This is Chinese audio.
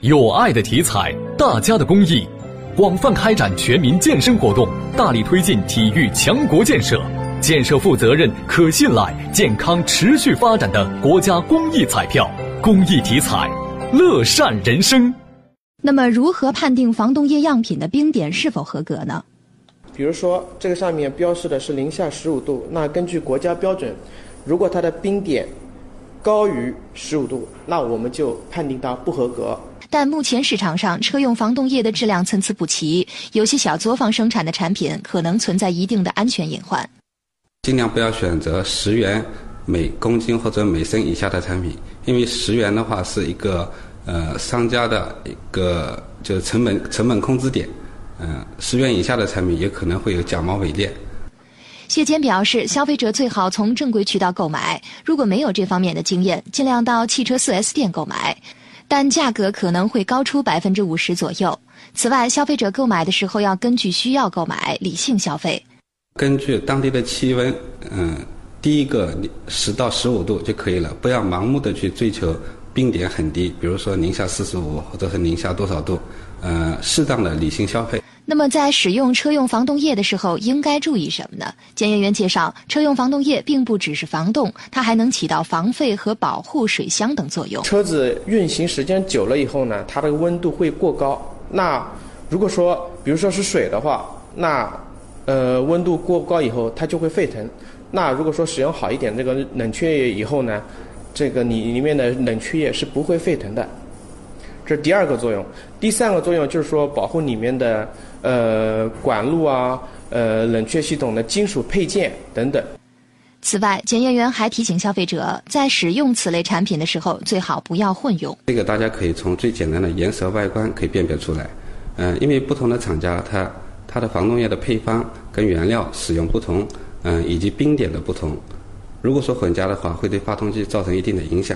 有爱的题材，大家的公益，广泛开展全民健身活动，大力推进体育强国建设，建设负责任、可信赖、健康持续发展的国家公益彩票。公益体彩，乐善人生。那么，如何判定防冻液样品的冰点是否合格呢？比如说，这个上面标示的是零下十五度，那根据国家标准，如果它的冰点高于十五度，那我们就判定它不合格。但目前市场上车用防冻液的质量参差不齐，有些小作坊生产的产品可能存在一定的安全隐患。尽量不要选择十元每公斤或者每升以下的产品，因为十元的话是一个呃商家的一个就是成本成本控制点，嗯，十元以下的产品也可能会有假冒伪劣。谢坚表示，消费者最好从正规渠道购买，如果没有这方面的经验，尽量到汽车 4S 店购买。但价格可能会高出百分之五十左右。此外，消费者购买的时候要根据需要购买，理性消费。根据当地的气温，嗯，第一个十到十五度就可以了，不要盲目的去追求冰点很低，比如说零下四十五或者是零下多少度，呃，适当的理性消费。那么，在使用车用防冻液的时候，应该注意什么呢？检验员介绍，车用防冻液并不只是防冻，它还能起到防沸和保护水箱等作用。车子运行时间久了以后呢，它的温度会过高。那如果说，比如说是水的话，那呃温度过高以后，它就会沸腾。那如果说使用好一点这个冷却液以后呢，这个你里面的冷却液是不会沸腾的。这是第二个作用，第三个作用就是说保护里面的呃管路啊、呃冷却系统的金属配件等等。此外，检验员还提醒消费者，在使用此类产品的时候，最好不要混用。这个大家可以从最简单的颜色、外观可以辨别出来。嗯，因为不同的厂家，它它的防冻液的配方跟原料使用不同，嗯，以及冰点的不同，如果说混加的话，会对发动机造成一定的影响。